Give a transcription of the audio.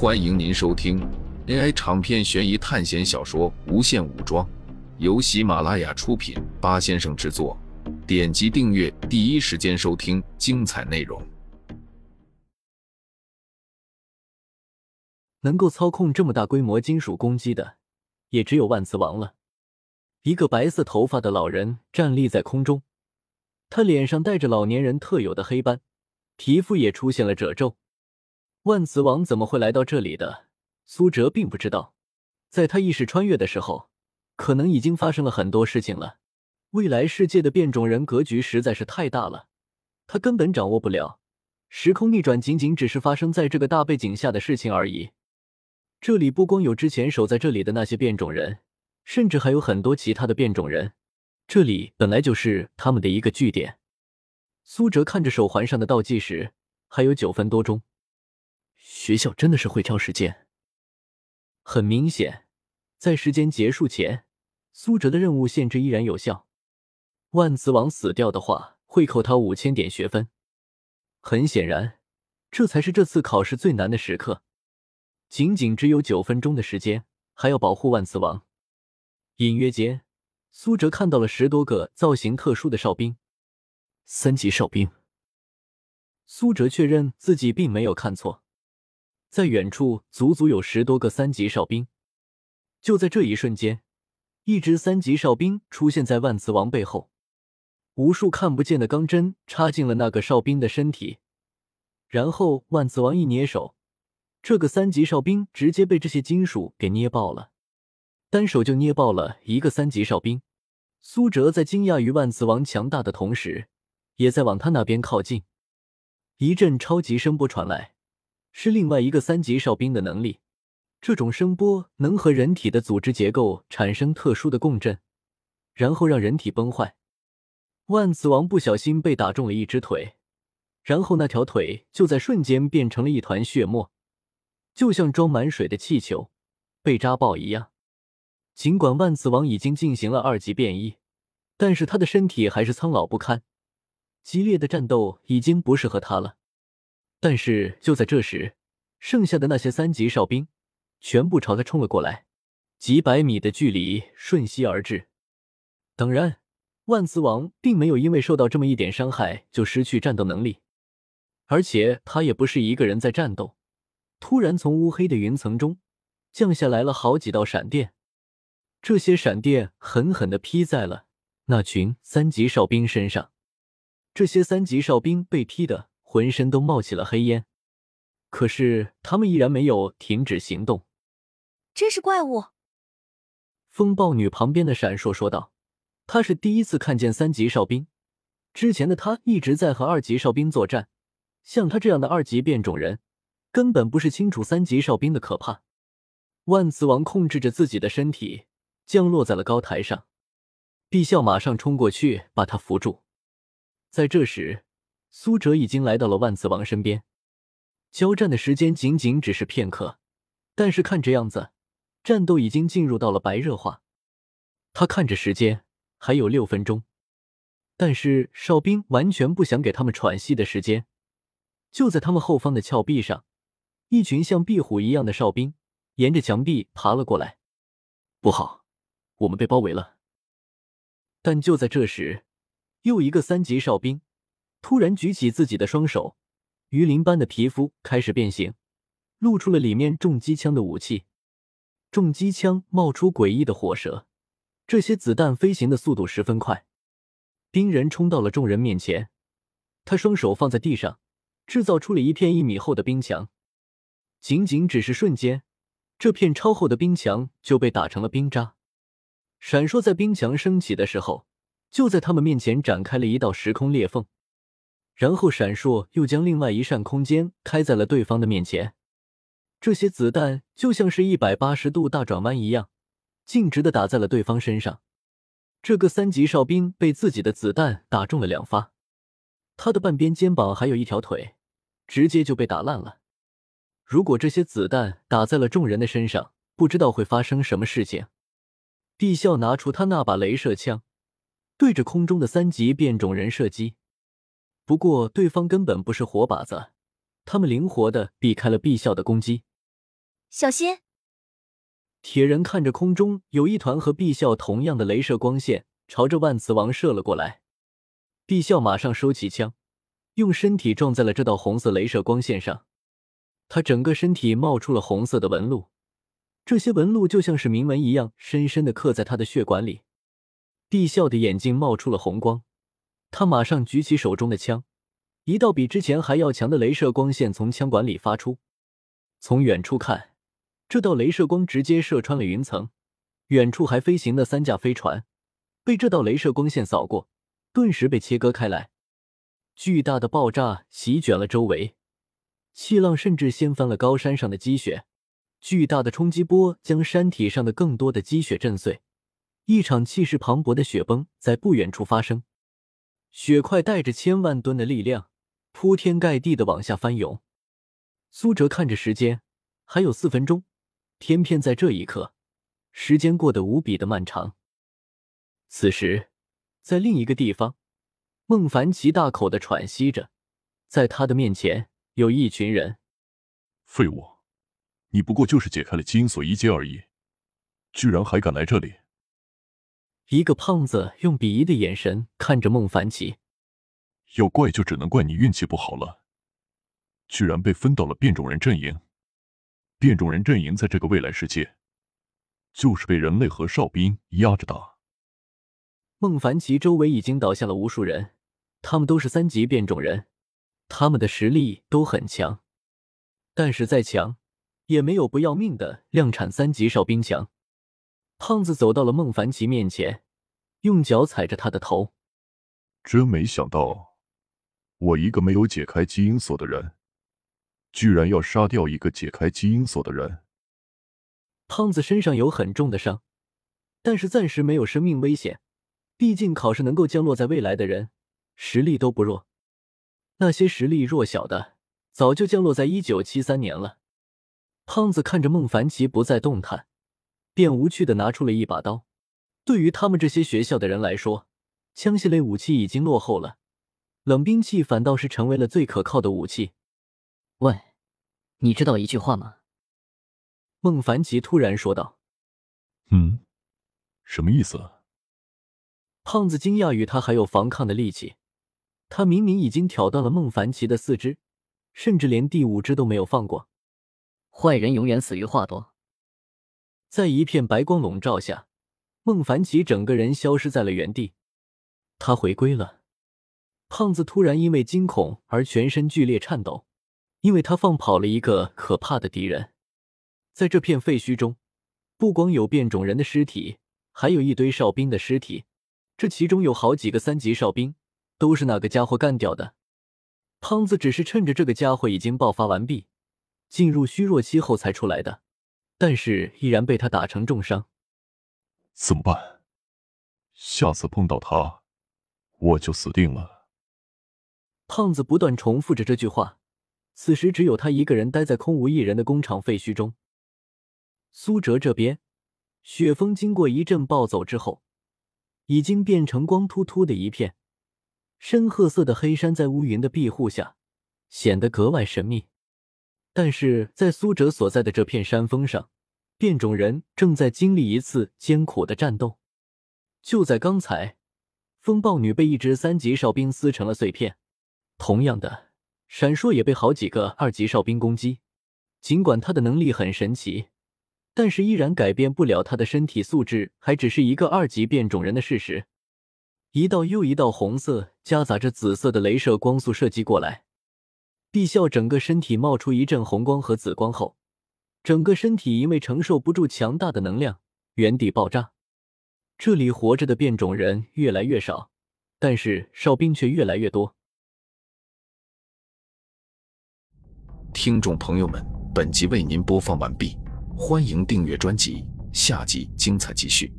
欢迎您收听 AI 长篇悬疑探险小说《无限武装》，由喜马拉雅出品，八先生制作。点击订阅，第一时间收听精彩内容。能够操控这么大规模金属攻击的，也只有万磁王了。一个白色头发的老人站立在空中，他脸上带着老年人特有的黑斑，皮肤也出现了褶皱。万磁王怎么会来到这里的？苏哲并不知道。在他意识穿越的时候，可能已经发生了很多事情了。未来世界的变种人格局实在是太大了，他根本掌握不了。时空逆转仅仅只是发生在这个大背景下的事情而已。这里不光有之前守在这里的那些变种人，甚至还有很多其他的变种人。这里本来就是他们的一个据点。苏哲看着手环上的倒计时，还有九分多钟。学校真的是会挑时间。很明显，在时间结束前，苏哲的任务限制依然有效。万磁王死掉的话，会扣他五千点学分。很显然，这才是这次考试最难的时刻。仅仅只有九分钟的时间，还要保护万磁王。隐约间，苏哲看到了十多个造型特殊的哨兵，三级哨兵。苏哲确认自己并没有看错。在远处，足足有十多个三级哨兵。就在这一瞬间，一支三级哨兵出现在万磁王背后，无数看不见的钢针插进了那个哨兵的身体，然后万磁王一捏手，这个三级哨兵直接被这些金属给捏爆了，单手就捏爆了一个三级哨兵。苏哲在惊讶于万磁王强大的同时，也在往他那边靠近。一阵超级声波传来。是另外一个三级哨兵的能力，这种声波能和人体的组织结构产生特殊的共振，然后让人体崩坏。万磁王不小心被打中了一只腿，然后那条腿就在瞬间变成了一团血沫，就像装满水的气球被扎爆一样。尽管万磁王已经进行了二级变异，但是他的身体还是苍老不堪，激烈的战斗已经不适合他了。但是就在这时，剩下的那些三级哨兵全部朝他冲了过来，几百米的距离瞬息而至。当然，万磁王并没有因为受到这么一点伤害就失去战斗能力，而且他也不是一个人在战斗。突然，从乌黑的云层中降下来了好几道闪电，这些闪电狠狠地劈在了那群三级哨兵身上。这些三级哨兵被劈的。浑身都冒起了黑烟，可是他们依然没有停止行动。真是怪物！风暴女旁边的闪烁说道：“她是第一次看见三级哨兵，之前的她一直在和二级哨兵作战。像她这样的二级变种人，根本不是清楚三级哨兵的可怕。”万磁王控制着自己的身体降落在了高台上，毕笑马上冲过去把他扶住。在这时。苏哲已经来到了万磁王身边，交战的时间仅仅只是片刻，但是看这样子，战斗已经进入到了白热化。他看着时间，还有六分钟，但是哨兵完全不想给他们喘息的时间。就在他们后方的峭壁上，一群像壁虎一样的哨兵沿着墙壁爬了过来。不好，我们被包围了！但就在这时，又一个三级哨兵。突然举起自己的双手，鱼鳞般的皮肤开始变形，露出了里面重机枪的武器。重机枪冒出诡异的火舌，这些子弹飞行的速度十分快。冰人冲到了众人面前，他双手放在地上，制造出了一片一米厚的冰墙。仅仅只是瞬间，这片超厚的冰墙就被打成了冰渣。闪烁在冰墙升起的时候，就在他们面前展开了一道时空裂缝。然后闪烁，又将另外一扇空间开在了对方的面前。这些子弹就像是一百八十度大转弯一样，径直的打在了对方身上。这个三级哨兵被自己的子弹打中了两发，他的半边肩膀还有一条腿，直接就被打烂了。如果这些子弹打在了众人的身上，不知道会发生什么事情。毕笑拿出他那把镭射枪，对着空中的三级变种人射击。不过，对方根本不是活靶子，他们灵活的避开了毕笑的攻击。小心！铁人看着空中有一团和毕笑同样的镭射光线朝着万磁王射了过来，毕笑马上收起枪，用身体撞在了这道红色镭射光线上，他整个身体冒出了红色的纹路，这些纹路就像是铭文一样，深深的刻在他的血管里。毕笑的眼睛冒出了红光，他马上举起手中的枪，一道比之前还要强的镭射光线从枪管里发出，从远处看。这道镭射光直接射穿了云层，远处还飞行的三架飞船被这道镭射光线扫过，顿时被切割开来。巨大的爆炸席卷了周围，气浪甚至掀翻了高山上的积雪。巨大的冲击波将山体上的更多的积雪震碎，一场气势磅礴的雪崩在不远处发生。雪块带着千万吨的力量，铺天盖地的往下翻涌。苏哲看着时间，还有四分钟。偏偏在这一刻，时间过得无比的漫长。此时，在另一个地方，孟凡奇大口的喘息着，在他的面前有一群人。废物，你不过就是解开了基因锁一阶而已，居然还敢来这里！一个胖子用鄙夷的眼神看着孟凡奇。要怪就只能怪你运气不好了，居然被分到了变种人阵营。变种人阵营在这个未来世界，就是被人类和哨兵压着打。孟凡奇周围已经倒下了无数人，他们都是三级变种人，他们的实力都很强，但是再强，也没有不要命的量产三级哨兵强。胖子走到了孟凡奇面前，用脚踩着他的头。真没想到，我一个没有解开基因锁的人。居然要杀掉一个解开基因锁的人！胖子身上有很重的伤，但是暂时没有生命危险。毕竟考试能够降落在未来的人，实力都不弱。那些实力弱小的，早就降落在一九七三年了。胖子看着孟凡奇不再动弹，便无趣的拿出了一把刀。对于他们这些学校的人来说，枪械类武器已经落后了，冷兵器反倒是成为了最可靠的武器。喂，你知道一句话吗？孟凡奇突然说道。嗯，什么意思？胖子惊讶于他还有防抗的力气。他明明已经挑断了孟凡奇的四肢，甚至连第五只都没有放过。坏人永远死于话多。在一片白光笼罩下，孟凡奇整个人消失在了原地。他回归了。胖子突然因为惊恐而全身剧烈颤抖。因为他放跑了一个可怕的敌人，在这片废墟中，不光有变种人的尸体，还有一堆哨兵的尸体。这其中有好几个三级哨兵，都是那个家伙干掉的。胖子只是趁着这个家伙已经爆发完毕，进入虚弱期后才出来的，但是依然被他打成重伤。怎么办？下次碰到他，我就死定了。胖子不断重复着这句话。此时只有他一个人待在空无一人的工厂废墟中。苏哲这边，雪峰经过一阵暴走之后，已经变成光秃秃的一片。深褐色的黑山在乌云的庇护下，显得格外神秘。但是在苏哲所在的这片山峰上，变种人正在经历一次艰苦的战斗。就在刚才，风暴女被一只三级哨兵撕成了碎片。同样的。闪烁也被好几个二级哨兵攻击，尽管他的能力很神奇，但是依然改变不了他的身体素质还只是一个二级变种人的事实。一道又一道红色夹杂着紫色的镭射光速射击过来，毕笑整个身体冒出一阵红光和紫光后，整个身体因为承受不住强大的能量，原地爆炸。这里活着的变种人越来越少，但是哨兵却越来越多。听众朋友们，本集为您播放完毕，欢迎订阅专辑，下集精彩继续。